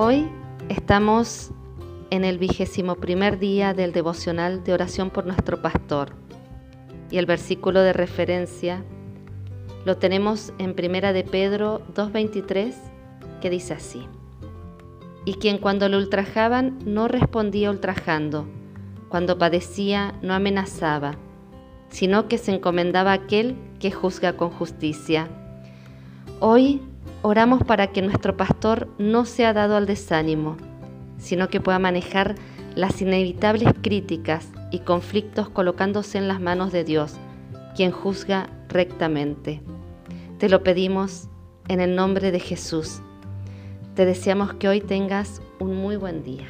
Hoy estamos en el vigésimo primer día del devocional de oración por nuestro pastor y el versículo de referencia lo tenemos en Primera de Pedro 2.23 que dice así. Y quien cuando lo ultrajaban no respondía ultrajando, cuando padecía no amenazaba, sino que se encomendaba a aquel que juzga con justicia. Hoy oramos para que nuestro pastor no sea dado al desánimo, sino que pueda manejar las inevitables críticas y conflictos colocándose en las manos de Dios, quien juzga rectamente. Te lo pedimos en el nombre de Jesús. Te deseamos que hoy tengas un muy buen día.